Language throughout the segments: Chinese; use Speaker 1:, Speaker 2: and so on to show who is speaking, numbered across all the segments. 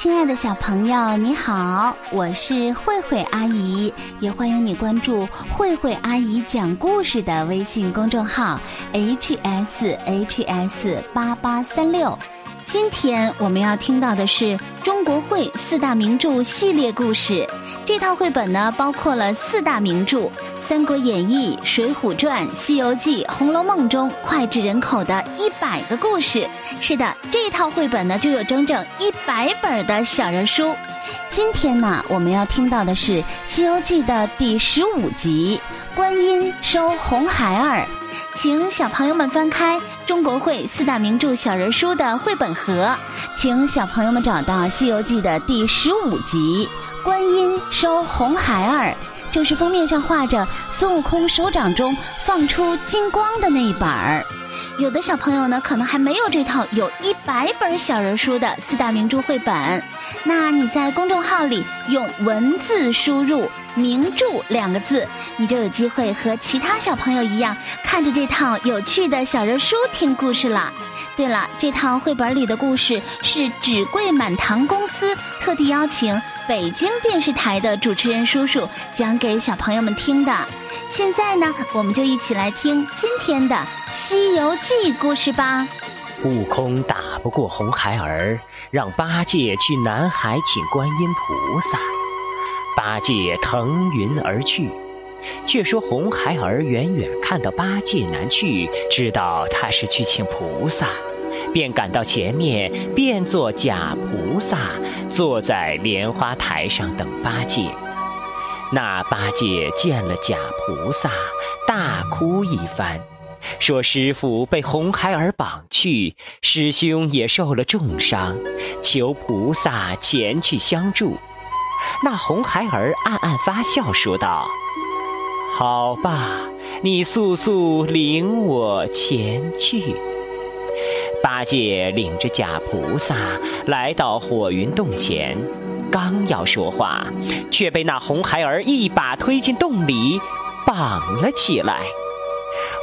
Speaker 1: 亲爱的小朋友，你好，我是慧慧阿姨，也欢迎你关注慧慧阿姨讲故事的微信公众号 h s h s 八八三六。今天我们要听到的是中国会四大名著系列故事。这套绘本呢，包括了四大名著《三国演义》《水浒传》《西游记》《红楼梦》中脍炙人口的一百个故事。是的，这套绘本呢，就有整整一百本的小人书。今天呢，我们要听到的是《西游记》的第十五集《观音收红孩儿》。请小朋友们翻开中国绘四大名著小人书的绘本盒，请小朋友们找到《西游记》的第十五集《观音收红孩儿》，就是封面上画着孙悟空手掌中放出金光的那一本儿。有的小朋友呢，可能还没有这套有一百本小人书的四大名著绘本。那你在公众号里用文字输入“名著”两个字，你就有机会和其他小朋友一样，看着这套有趣的小人书听故事了。对了，这套绘本里的故事是纸贵满堂公司特地邀请北京电视台的主持人叔叔讲给小朋友们听的。现在呢，我们就一起来听今天的《西游记》故事吧。
Speaker 2: 悟空打不过红孩儿，让八戒去南海请观音菩萨。八戒腾云而去，却说红孩儿远远看到八戒南去，知道他是去请菩萨，便赶到前面，变作假菩萨，坐在莲花台上等八戒。那八戒见了假菩萨，大哭一番，说：“师傅被红孩儿绑去，师兄也受了重伤，求菩萨前去相助。”那红孩儿暗暗发笑，说道：“好吧，你速速领我前去。”八戒领着假菩萨来到火云洞前。刚要说话，却被那红孩儿一把推进洞里，绑了起来。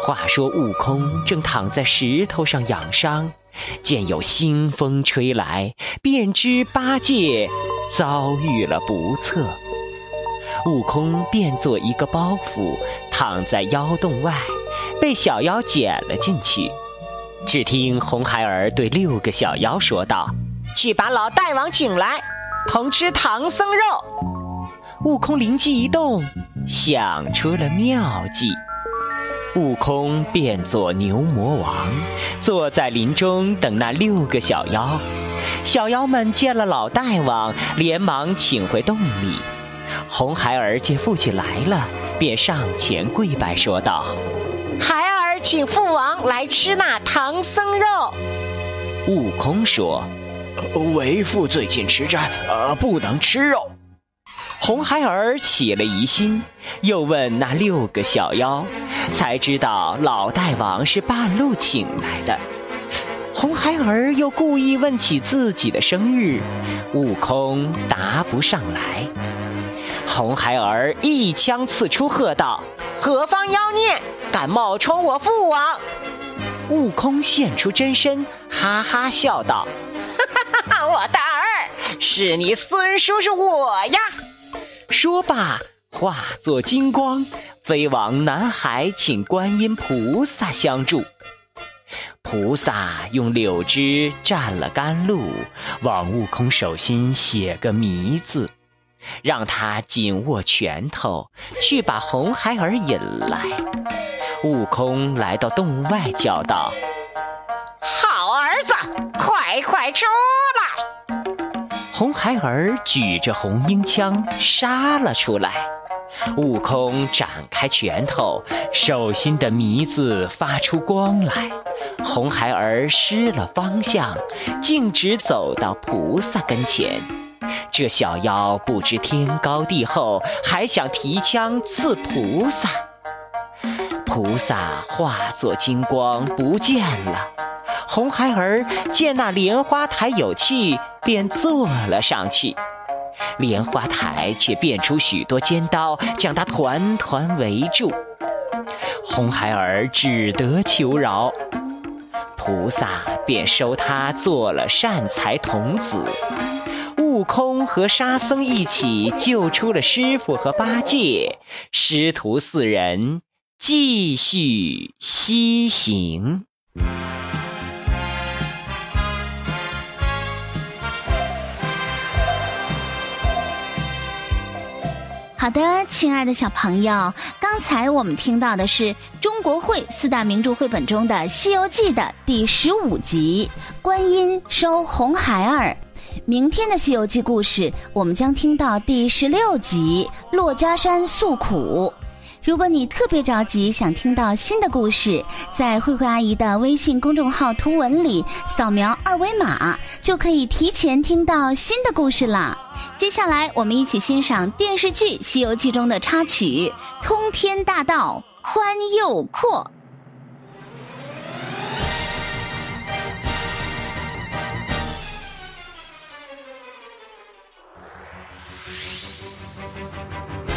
Speaker 2: 话说悟空正躺在石头上养伤，见有腥风吹来，便知八戒遭遇了不测。悟空变作一个包袱，躺在妖洞外，被小妖捡了进去。只听红孩儿对六个小妖说道：“
Speaker 3: 去把老大王请来。”同吃唐僧肉，
Speaker 2: 悟空灵机一动，想出了妙计。悟空变作牛魔王，坐在林中等那六个小妖。小妖们见了老大王，连忙请回洞里。红孩儿见父亲来了，便上前跪拜说道：“
Speaker 3: 孩儿请父王来吃那唐僧肉。”
Speaker 2: 悟空说。
Speaker 4: 为父最近吃斋，呃，不能吃肉。
Speaker 2: 红孩儿起了疑心，又问那六个小妖，才知道老大王是半路请来的。红孩儿又故意问起自己的生日，悟空答不上来。红孩儿一枪刺出，喝道：“
Speaker 3: 何方妖孽，敢冒充我父王？”
Speaker 2: 悟空现出真身，哈哈笑道。
Speaker 3: 哈哈哈我的儿，是你孙叔叔我呀！
Speaker 2: 说罢，化作金光，飞往南海，请观音菩萨相助。菩萨用柳枝蘸了甘露，往悟空手心写个迷字，让他紧握拳头，去把红孩儿引来。悟空来到洞外，叫道：“
Speaker 3: 好儿子，快快出来！”
Speaker 2: 红孩儿举着红缨枪杀了出来，悟空展开拳头，手心的迷字发出光来。红孩儿失了方向，径直走到菩萨跟前。这小妖不知天高地厚，还想提枪刺菩萨。菩萨化作金光不见了。红孩儿见那莲花台有趣，便坐了上去。莲花台却变出许多尖刀，将他团团围住。红孩儿只得求饶，菩萨便收他做了善财童子。悟空和沙僧一起救出了师傅和八戒，师徒四人继续西行。
Speaker 1: 好的，亲爱的小朋友，刚才我们听到的是中国会四大名著绘本中的《西游记》的第十五集《观音收红孩儿》。明天的《西游记》故事，我们将听到第十六集《珞珈山诉苦》。如果你特别着急想听到新的故事在慧慧阿姨的微信公众号图文里扫描二维码就可以提前听到新的故事啦接下来我们一起欣赏电视剧西游记中的插曲通天大道宽又阔。